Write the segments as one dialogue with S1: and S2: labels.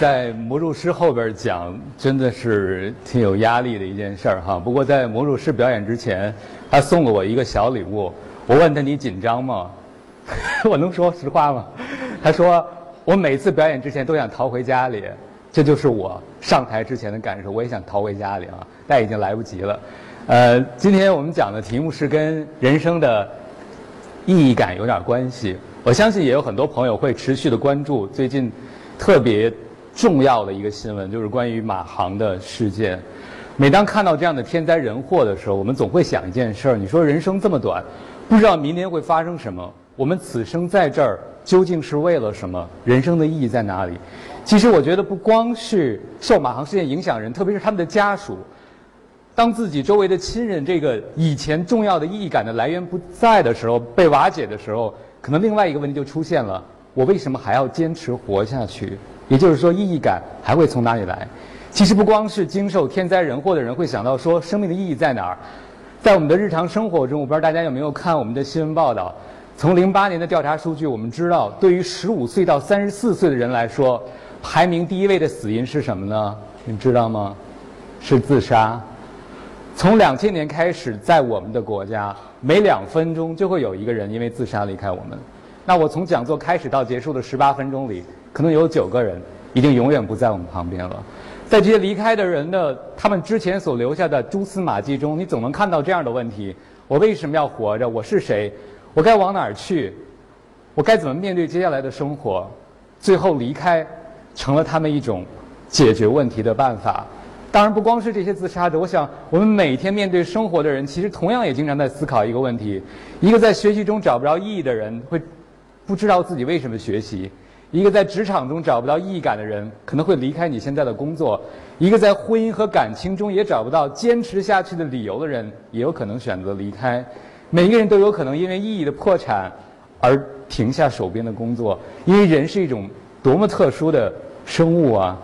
S1: 在魔术师后边讲，真的是挺有压力的一件事儿哈。不过在魔术师表演之前，他送了我一个小礼物。我问他：“你紧张吗？” 我能说实话吗？他说：“我每次表演之前都想逃回家里。”这就是我上台之前的感受。我也想逃回家里啊，但已经来不及了。呃，今天我们讲的题目是跟人生的意义感有点关系。我相信也有很多朋友会持续的关注最近特别重要的一个新闻，就是关于马航的事件。每当看到这样的天灾人祸的时候，我们总会想一件事儿：你说人生这么短，不知道明天会发生什么。我们此生在这儿究竟是为了什么？人生的意义在哪里？其实我觉得不光是受马航事件影响人，特别是他们的家属，当自己周围的亲人这个以前重要的意义感的来源不在的时候，被瓦解的时候，可能另外一个问题就出现了：我为什么还要坚持活下去？也就是说，意义感还会从哪里来？其实不光是经受天灾人祸的人会想到说生命的意义在哪儿，在我们的日常生活中，我不知道大家有没有看我们的新闻报道。从零八年的调查数据，我们知道，对于十五岁到三十四岁的人来说，排名第一位的死因是什么呢？你知道吗？是自杀。从两千年开始，在我们的国家，每两分钟就会有一个人因为自杀离开我们。那我从讲座开始到结束的十八分钟里，可能有九个人已经永远不在我们旁边了。在这些离开的人的他们之前所留下的蛛丝马迹中，你总能看到这样的问题：我为什么要活着？我是谁？我该往哪儿去？我该怎么面对接下来的生活？最后离开，成了他们一种解决问题的办法。当然，不光是这些自杀者，我想我们每天面对生活的人，其实同样也经常在思考一个问题：一个在学习中找不着意义的人，会不知道自己为什么学习；一个在职场中找不到意义感的人，可能会离开你现在的工作；一个在婚姻和感情中也找不到坚持下去的理由的人，也有可能选择离开。每一个人都有可能因为意义的破产而停下手边的工作，因为人是一种多么特殊的生物啊！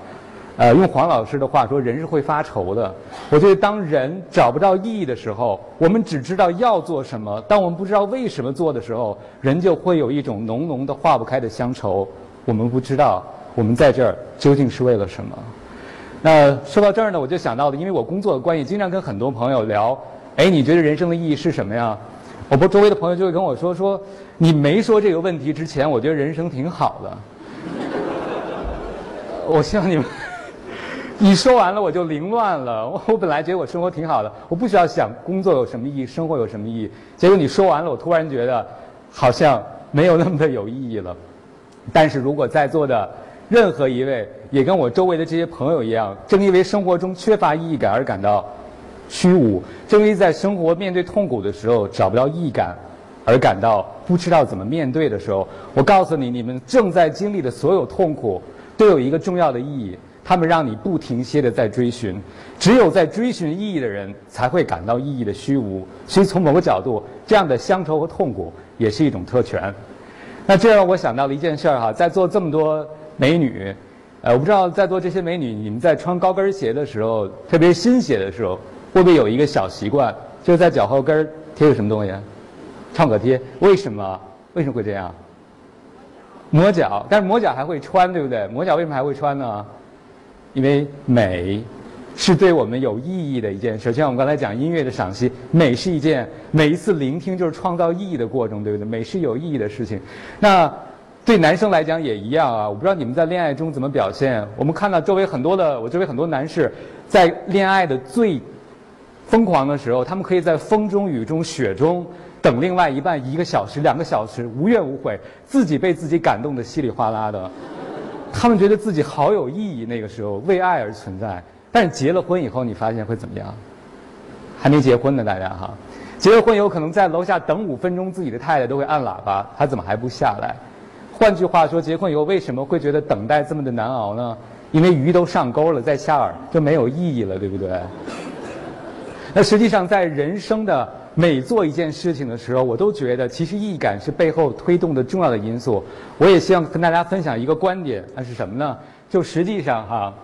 S1: 呃，用黄老师的话说，人是会发愁的。我觉得，当人找不到意义的时候，我们只知道要做什么；当我们不知道为什么做的时候，人就会有一种浓浓的化不开的乡愁。我们不知道我们在这儿究竟是为了什么。那说到这儿呢，我就想到了，因为我工作的关系，经常跟很多朋友聊。哎，你觉得人生的意义是什么呀？我不周围的朋友就会跟我说说，你没说这个问题之前，我觉得人生挺好的。我希望你们，你说完了我就凌乱了。我我本来觉得我生活挺好的，我不需要想工作有什么意义，生活有什么意义。结果你说完了，我突然觉得好像没有那么的有意义了。但是如果在座的任何一位也跟我周围的这些朋友一样，正因为生活中缺乏意义感而感到。虚无，正因为在生活面对痛苦的时候找不到意义感，而感到不知道怎么面对的时候，我告诉你，你们正在经历的所有痛苦，都有一个重要的意义，他们让你不停歇的在追寻。只有在追寻意义的人，才会感到意义的虚无。所以从某个角度，这样的乡愁和痛苦也是一种特权。那这让我想到了一件事儿哈，在座这么多美女，呃，我不知道在座这些美女，你们在穿高跟鞋的时候，特别新鞋的时候。会不会有一个小习惯，就是在脚后跟贴个什么东西？创可贴。为什么？为什么会这样？磨脚，但是磨脚还会穿，对不对？磨脚为什么还会穿呢？因为美是对我们有意义的一件事。就像我们刚才讲音乐的赏析，美是一件每一次聆听就是创造意义的过程，对不对？美是有意义的事情。那对男生来讲也一样啊。我不知道你们在恋爱中怎么表现。我们看到周围很多的，我周围很多男士在恋爱的最。疯狂的时候，他们可以在风中、雨中、雪中等另外一半一个小时、两个小时，无怨无悔，自己被自己感动的稀里哗啦的。他们觉得自己好有意义，那个时候为爱而存在。但是结了婚以后，你发现会怎么样？还没结婚呢，大家哈，结了婚有可能在楼下等五分钟，自己的太太都会按喇叭，他怎么还不下来？换句话说，结婚以后为什么会觉得等待这么的难熬呢？因为鱼都上钩了，再下饵就没有意义了，对不对？那实际上，在人生的每做一件事情的时候，我都觉得其实意义感是背后推动的重要的因素。我也希望跟大家分享一个观点，那是什么呢？就实际上哈，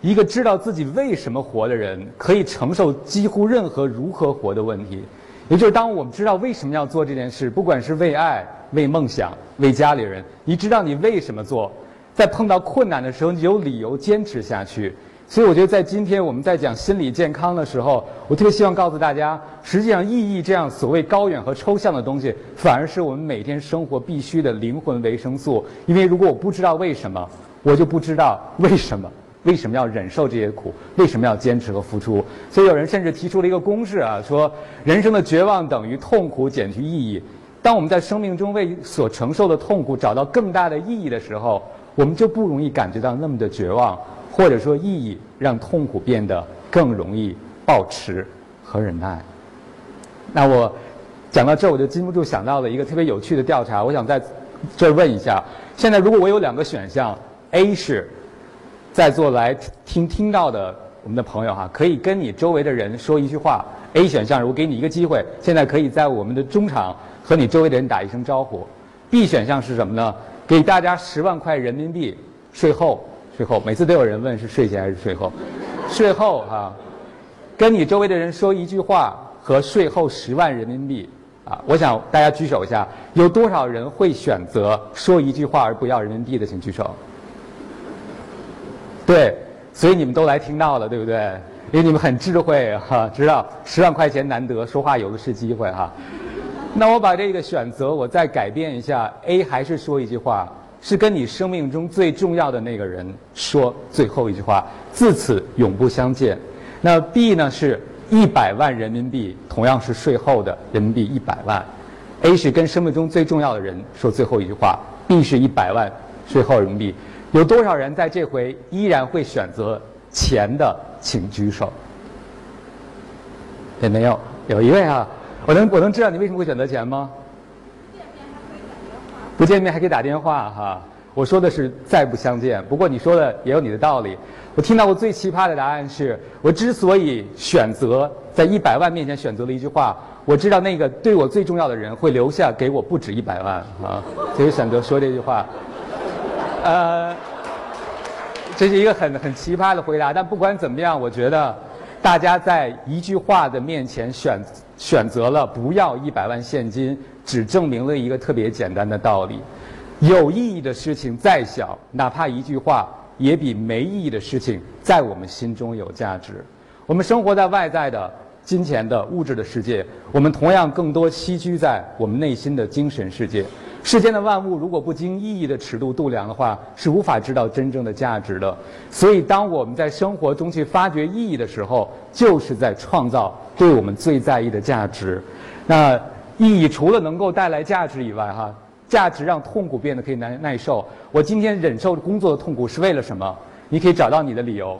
S1: 一个知道自己为什么活的人，可以承受几乎任何如何活的问题。也就是当我们知道为什么要做这件事，不管是为爱、为梦想、为家里人，你知道你为什么做，在碰到困难的时候，你有理由坚持下去。所以我觉得，在今天我们在讲心理健康的时候，我特别希望告诉大家，实际上意义这样所谓高远和抽象的东西，反而是我们每天生活必须的灵魂维生素。因为如果我不知道为什么，我就不知道为什么，为什么要忍受这些苦，为什么要坚持和付出。所以有人甚至提出了一个公式啊，说人生的绝望等于痛苦减去意义。当我们在生命中为所承受的痛苦找到更大的意义的时候，我们就不容易感觉到那么的绝望。或者说，意义让痛苦变得更容易保持和忍耐。那我讲到这，我就禁不住想到了一个特别有趣的调查。我想在这问一下：现在如果我有两个选项，A 是在座来听听到的我们的朋友哈，可以跟你周围的人说一句话。A 选项，我给你一个机会，现在可以在我们的中场和你周围的人打一声招呼。B 选项是什么呢？给大家十万块人民币税后。税后，每次都有人问是税前还是税后。税后啊，跟你周围的人说一句话和税后十万人民币啊，我想大家举手一下，有多少人会选择说一句话而不要人民币的，请举手。对，所以你们都来听到了，对不对？因为你们很智慧哈，知道十万块钱难得，说话有的是机会哈。那我把这个选择我再改变一下，A 还是说一句话。是跟你生命中最重要的那个人说最后一句话，自此永不相见。那 B 呢？是一百万人民币，同样是税后的人民币一百万。A 是跟生命中最重要的人说最后一句话，B 是一百万税后人民币。有多少人在这回依然会选择钱的？请举手。也没有，有一位啊，我能我能知道你为什么会选择钱吗？不见面还可以打电话哈，我说的是再不相见。不过你说的也有你的道理。我听到过最奇葩的答案是：我之所以选择在一百万面前选择了一句话，我知道那个对我最重要的人会留下给我不止一百万啊，所以选择说这句话。呃，这是一个很很奇葩的回答。但不管怎么样，我觉得大家在一句话的面前选选择了不要一百万现金。只证明了一个特别简单的道理：有意义的事情再小，哪怕一句话，也比没意义的事情在我们心中有价值。我们生活在外在的金钱的物质的世界，我们同样更多栖居在我们内心的精神世界。世间的万物，如果不经意义的尺度度量的话，是无法知道真正的价值的。所以，当我们在生活中去发掘意义的时候，就是在创造对我们最在意的价值。那。意义除了能够带来价值以外，哈，价值让痛苦变得可以耐耐受。我今天忍受工作的痛苦是为了什么？你可以找到你的理由，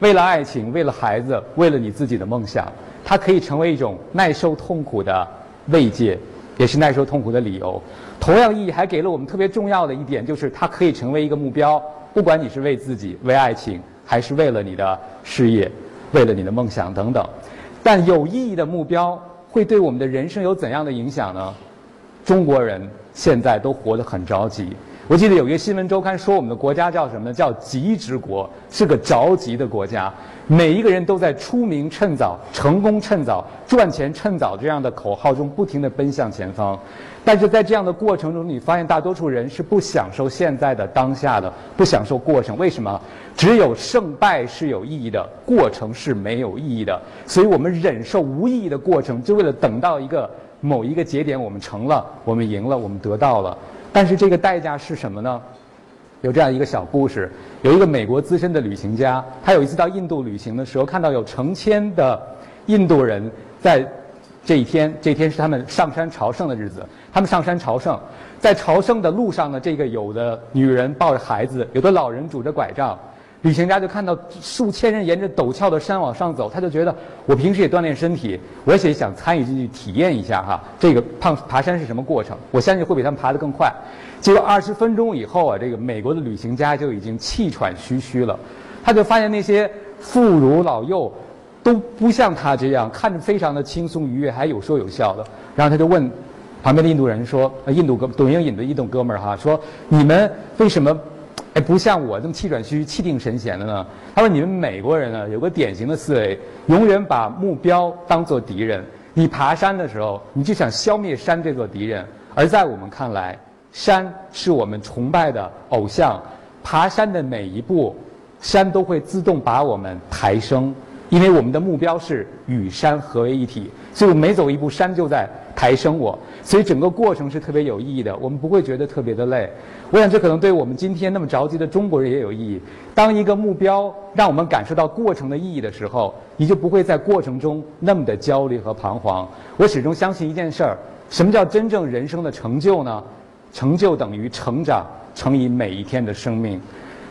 S1: 为了爱情，为了孩子，为了你自己的梦想。它可以成为一种耐受痛苦的慰藉，也是耐受痛苦的理由。同样意义还给了我们特别重要的一点，就是它可以成为一个目标。不管你是为自己、为爱情，还是为了你的事业、为了你的梦想等等，但有意义的目标。会对我们的人生有怎样的影响呢？中国人现在都活得很着急。我记得有一个新闻周刊说，我们的国家叫什么呢？叫急之国，是个着急的国家。每一个人都在出名趁早、成功趁早、赚钱趁早这样的口号中不停地奔向前方。但是在这样的过程中，你发现大多数人是不享受现在的当下的，不享受过程。为什么？只有胜败是有意义的，过程是没有意义的。所以我们忍受无意义的过程，就为了等到一个某一个节点，我们成了，我们赢了，我们得到了。但是这个代价是什么呢？有这样一个小故事：有一个美国资深的旅行家，他有一次到印度旅行的时候，看到有成千的印度人在。这一天，这一天是他们上山朝圣的日子。他们上山朝圣，在朝圣的路上呢，这个有的女人抱着孩子，有的老人拄着拐杖。旅行家就看到数千人沿着陡峭的山往上走，他就觉得我平时也锻炼身体，我也想参与进去体验一下哈，这个爬爬山是什么过程？我相信会比他们爬得更快。结果二十分钟以后啊，这个美国的旅行家就已经气喘吁吁了，他就发现那些妇孺老幼。都不像他这样看着非常的轻松愉悦，还有说有笑的。然后他就问旁边的印度人说：“印度哥，懂英语的印度哥们儿哈，说你们为什么哎不像我这么气喘吁吁、气定神闲的呢？”他说：“你们美国人呢，有个典型的思维，永远把目标当做敌人。你爬山的时候，你就想消灭山这座敌人；而在我们看来，山是我们崇拜的偶像。”爬山的每一步，山都会自动把我们抬升，因为我们的目标是与山合为一体，所以我每走一步，山就在抬升我，所以整个过程是特别有意义的，我们不会觉得特别的累。我想这可能对我们今天那么着急的中国人也有意义。当一个目标让我们感受到过程的意义的时候，你就不会在过程中那么的焦虑和彷徨。我始终相信一件事儿：什么叫真正人生的成就呢？成就等于成长乘以每一天的生命，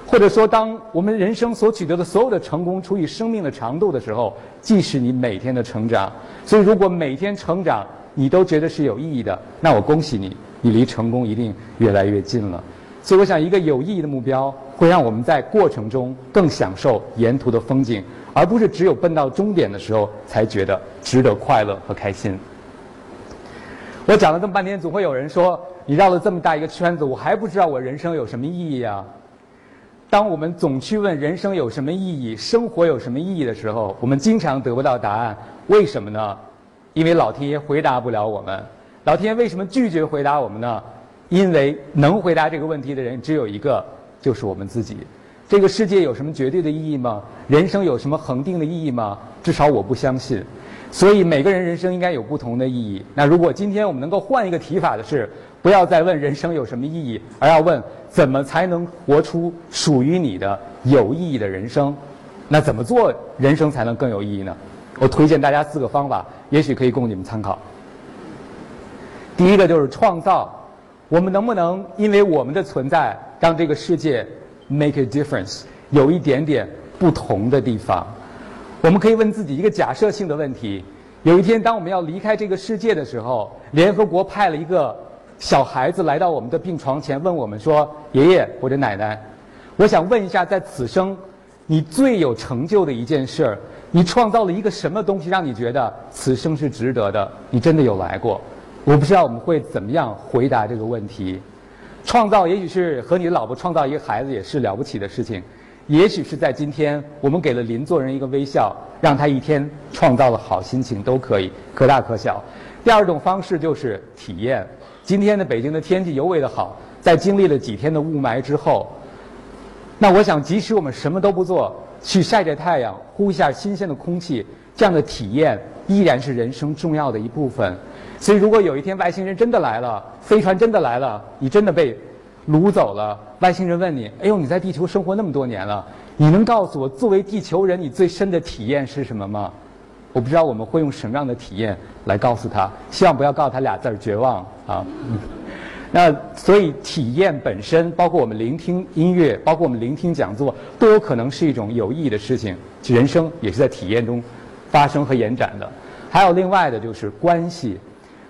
S1: 或者说，当我们人生所取得的所有的成功除以生命的长度的时候，即是你每天的成长。所以，如果每天成长你都觉得是有意义的，那我恭喜你，你离成功一定越来越近了。所以，我想一个有意义的目标会让我们在过程中更享受沿途的风景，而不是只有奔到终点的时候才觉得值得快乐和开心。我讲了这么半天，总会有人说。你绕了这么大一个圈子，我还不知道我人生有什么意义啊！当我们总去问人生有什么意义、生活有什么意义的时候，我们经常得不到答案。为什么呢？因为老天爷回答不了我们。老天爷为什么拒绝回答我们呢？因为能回答这个问题的人只有一个，就是我们自己。这个世界有什么绝对的意义吗？人生有什么恒定的意义吗？至少我不相信。所以每个人人生应该有不同的意义。那如果今天我们能够换一个提法的是，不要再问人生有什么意义，而要问怎么才能活出属于你的有意义的人生？那怎么做人生才能更有意义呢？我推荐大家四个方法，也许可以供你们参考。第一个就是创造，我们能不能因为我们的存在，让这个世界 make a difference，有一点点不同的地方？我们可以问自己一个假设性的问题：有一天，当我们要离开这个世界的时候，联合国派了一个小孩子来到我们的病床前，问我们说：“爷爷或者奶奶，我想问一下，在此生你最有成就的一件事儿，你创造了一个什么东西，让你觉得此生是值得的？你真的有来过？”我不知道我们会怎么样回答这个问题。创造，也许是和你的老婆创造一个孩子，也是了不起的事情。也许是在今天，我们给了邻座人一个微笑，让他一天创造了好心情，都可以，可大可小。第二种方式就是体验。今天的北京的天气尤为的好，在经历了几天的雾霾之后，那我想，即使我们什么都不做，去晒晒太阳，呼一下新鲜的空气，这样的体验依然是人生重要的一部分。所以，如果有一天外星人真的来了，飞船真的来了，你真的被。掳走了，外星人问你：“哎呦，你在地球生活那么多年了，你能告诉我，作为地球人，你最深的体验是什么吗？”我不知道我们会用什么样的体验来告诉他，希望不要告诉他俩字儿“绝望”啊。那所以体验本身，包括我们聆听音乐，包括我们聆听讲座，都有可能是一种有意义的事情。人生也是在体验中发生和延展的。还有另外的就是关系，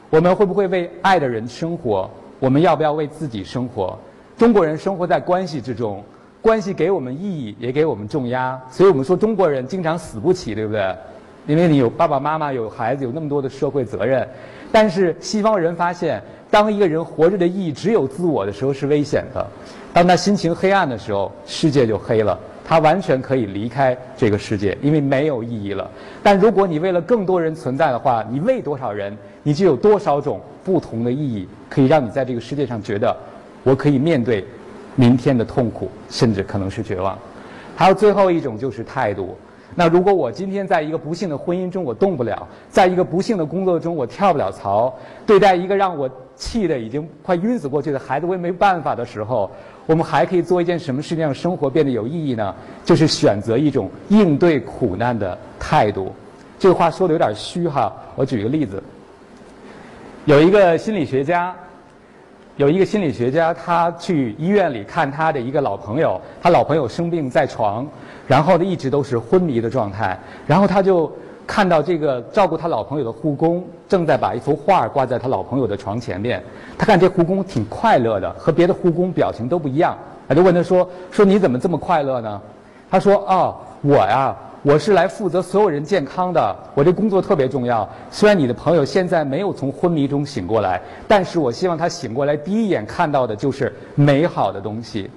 S1: 我们会不会为爱的人生活？我们要不要为自己生活？中国人生活在关系之中，关系给我们意义，也给我们重压。所以我们说中国人经常死不起，对不对？因为你有爸爸妈妈，有孩子，有那么多的社会责任。但是西方人发现，当一个人活着的意义只有自我的时候是危险的。当他心情黑暗的时候，世界就黑了。他完全可以离开这个世界，因为没有意义了。但如果你为了更多人存在的话，你为多少人，你就有多少种不同的意义，可以让你在这个世界上觉得，我可以面对明天的痛苦，甚至可能是绝望。还有最后一种就是态度。那如果我今天在一个不幸的婚姻中我动不了，在一个不幸的工作中我跳不了槽，对待一个让我气得已经快晕死过去的孩子我也没办法的时候。我们还可以做一件什么事情让生活变得有意义呢？就是选择一种应对苦难的态度。这个话说的有点虚哈，我举个例子。有一个心理学家，有一个心理学家，他去医院里看他的一个老朋友，他老朋友生病在床，然后呢一直都是昏迷的状态，然后他就。看到这个照顾他老朋友的护工正在把一幅画挂在他老朋友的床前面，他看这护工挺快乐的，和别的护工表情都不一样，他就问他说：“说你怎么这么快乐呢？”他说：“啊，我呀，我是来负责所有人健康的，我这工作特别重要。虽然你的朋友现在没有从昏迷中醒过来，但是我希望他醒过来第一眼看到的就是美好的东西，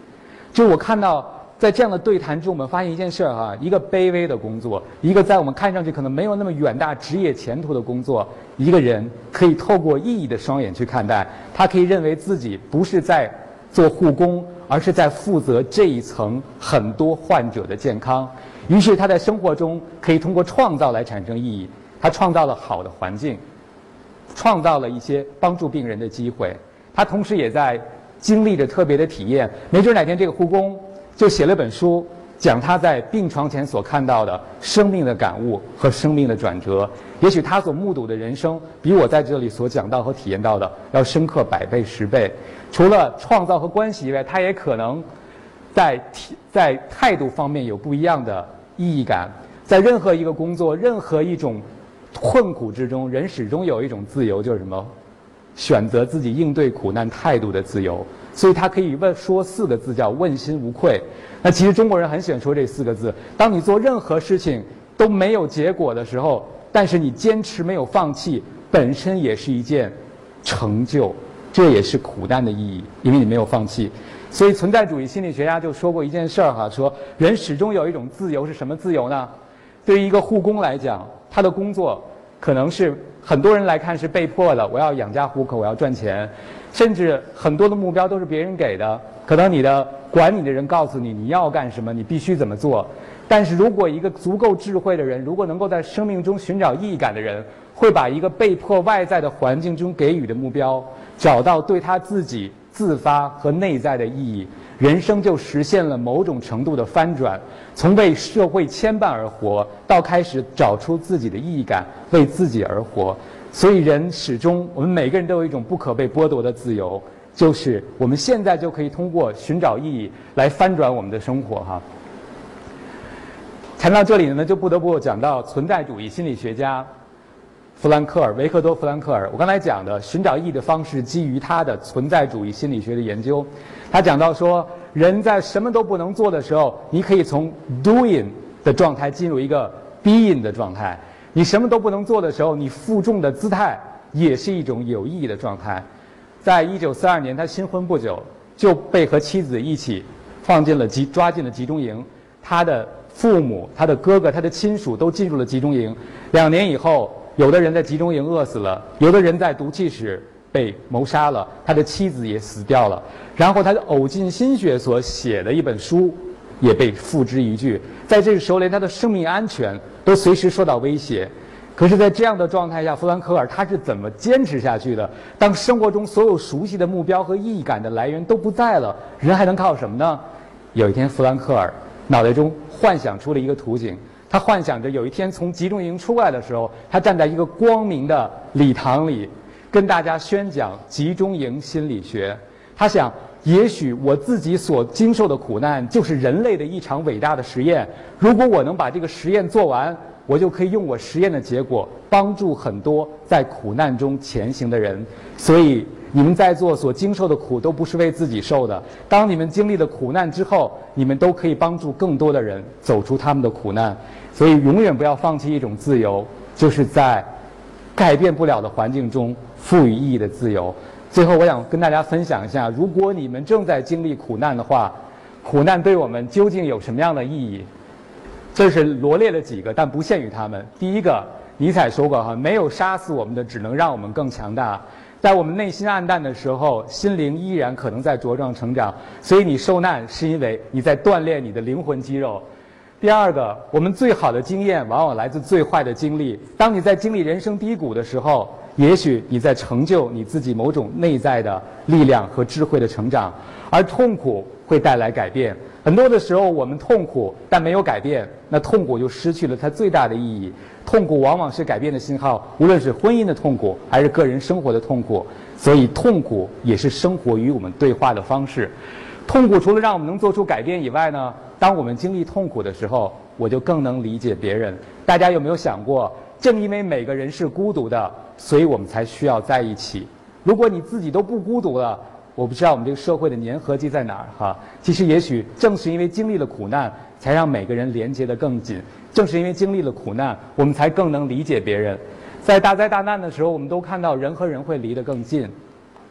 S1: 就我看到。”在这样的对谈中，我们发现一件事儿哈，一个卑微的工作，一个在我们看上去可能没有那么远大职业前途的工作，一个人可以透过意义的双眼去看待，他可以认为自己不是在做护工，而是在负责这一层很多患者的健康。于是他在生活中可以通过创造来产生意义。他创造了好的环境，创造了一些帮助病人的机会。他同时也在经历着特别的体验。没准哪天这个护工就写了本书，讲他在病床前所看到的生命的感悟和生命的转折。也许他所目睹的人生，比我在这里所讲到和体验到的要深刻百倍十倍。除了创造和关系以外，他也可能在在态度方面有不一样的意义感。在任何一个工作，任何一种。困苦之中，人始终有一种自由，就是什么？选择自己应对苦难态度的自由。所以他可以问说四个字，叫问心无愧。那其实中国人很喜欢说这四个字。当你做任何事情都没有结果的时候，但是你坚持没有放弃，本身也是一件成就。这也是苦难的意义，因为你没有放弃。所以存在主义心理学家就说过一件事儿哈，说人始终有一种自由，是什么自由呢？对于一个护工来讲。他的工作可能是很多人来看是被迫的，我要养家糊口，我要赚钱，甚至很多的目标都是别人给的。可能你的管你的人告诉你你要干什么，你必须怎么做。但是如果一个足够智慧的人，如果能够在生命中寻找意义感的人，会把一个被迫外在的环境中给予的目标，找到对他自己自发和内在的意义。人生就实现了某种程度的翻转，从为社会牵绊而活，到开始找出自己的意义感，为自己而活。所以，人始终，我们每个人都有一种不可被剥夺的自由，就是我们现在就可以通过寻找意义来翻转我们的生活。哈，谈到这里呢，就不得不讲到存在主义心理学家。弗兰克尔，维克多·弗兰克尔，我刚才讲的寻找意义的方式，基于他的存在主义心理学的研究。他讲到说，人在什么都不能做的时候，你可以从 doing 的状态进入一个 being 的状态。你什么都不能做的时候，你负重的姿态也是一种有意义的状态。在一九四二年，他新婚不久，就被和妻子一起放进了集抓进了集中营。他的父母、他的哥哥、他的亲属都进入了集中营。两年以后。有的人在集中营饿死了，有的人在毒气室被谋杀了，他的妻子也死掉了。然后他的呕尽心血所写的一本书，也被付之一炬。在这个时候，连他的生命安全都随时受到威胁。可是，在这样的状态下，弗兰克尔他是怎么坚持下去的？当生活中所有熟悉的目标和意义感的来源都不在了，人还能靠什么呢？有一天，弗兰克尔脑袋中幻想出了一个图景。他幻想着有一天从集中营出来的时候，他站在一个光明的礼堂里，跟大家宣讲集中营心理学。他想，也许我自己所经受的苦难就是人类的一场伟大的实验。如果我能把这个实验做完，我就可以用我实验的结果帮助很多在苦难中前行的人。所以。你们在座所经受的苦都不是为自己受的。当你们经历了苦难之后，你们都可以帮助更多的人走出他们的苦难。所以，永远不要放弃一种自由，就是在改变不了的环境中赋予意义的自由。最后，我想跟大家分享一下：如果你们正在经历苦难的话，苦难对我们究竟有什么样的意义？这是罗列了几个，但不限于他们。第一个，尼采说过：“哈，没有杀死我们的，只能让我们更强大。”在我们内心暗淡的时候，心灵依然可能在茁壮成长。所以你受难，是因为你在锻炼你的灵魂肌肉。第二个，我们最好的经验往往来自最坏的经历。当你在经历人生低谷的时候，也许你在成就你自己某种内在的力量和智慧的成长。而痛苦会带来改变。很多的时候，我们痛苦但没有改变，那痛苦就失去了它最大的意义。痛苦往往是改变的信号，无论是婚姻的痛苦，还是个人生活的痛苦。所以，痛苦也是生活与我们对话的方式。痛苦除了让我们能做出改变以外呢，当我们经历痛苦的时候，我就更能理解别人。大家有没有想过，正因为每个人是孤独的，所以我们才需要在一起。如果你自己都不孤独了，我不知道我们这个社会的粘合剂在哪儿哈。其实，也许正是因为经历了苦难，才让每个人连接得更紧。正是因为经历了苦难，我们才更能理解别人。在大灾大难的时候，我们都看到人和人会离得更近。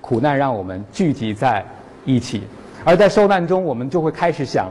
S1: 苦难让我们聚集在一起，而在受难中，我们就会开始想：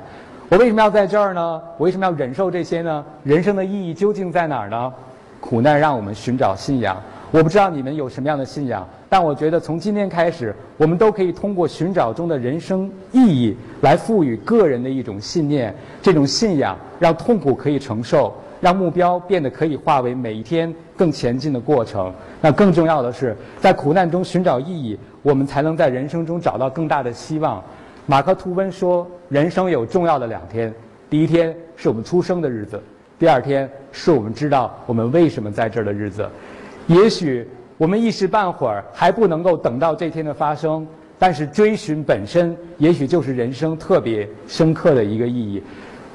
S1: 我为什么要在这儿呢？我为什么要忍受这些呢？人生的意义究竟在哪儿呢？苦难让我们寻找信仰，我不知道你们有什么样的信仰，但我觉得从今天开始，我们都可以通过寻找中的人生意义，来赋予个人的一种信念。这种信仰让痛苦可以承受，让目标变得可以化为每一天更前进的过程。那更重要的是，在苦难中寻找意义，我们才能在人生中找到更大的希望。马克吐温说：“人生有重要的两天，第一天是我们出生的日子，第二天是我们知道我们为什么在这儿的日子。也许我们一时半会儿还不能够等到这天的发生，但是追寻本身，也许就是人生特别深刻的一个意义。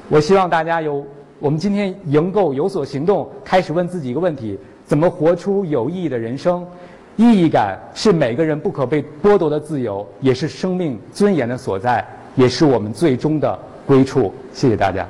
S1: 我希望大家有，我们今天能够有所行动，开始问自己一个问题：怎么活出有意义的人生？”意义感是每个人不可被剥夺的自由，也是生命尊严的所在，也是我们最终的归处。谢谢大家。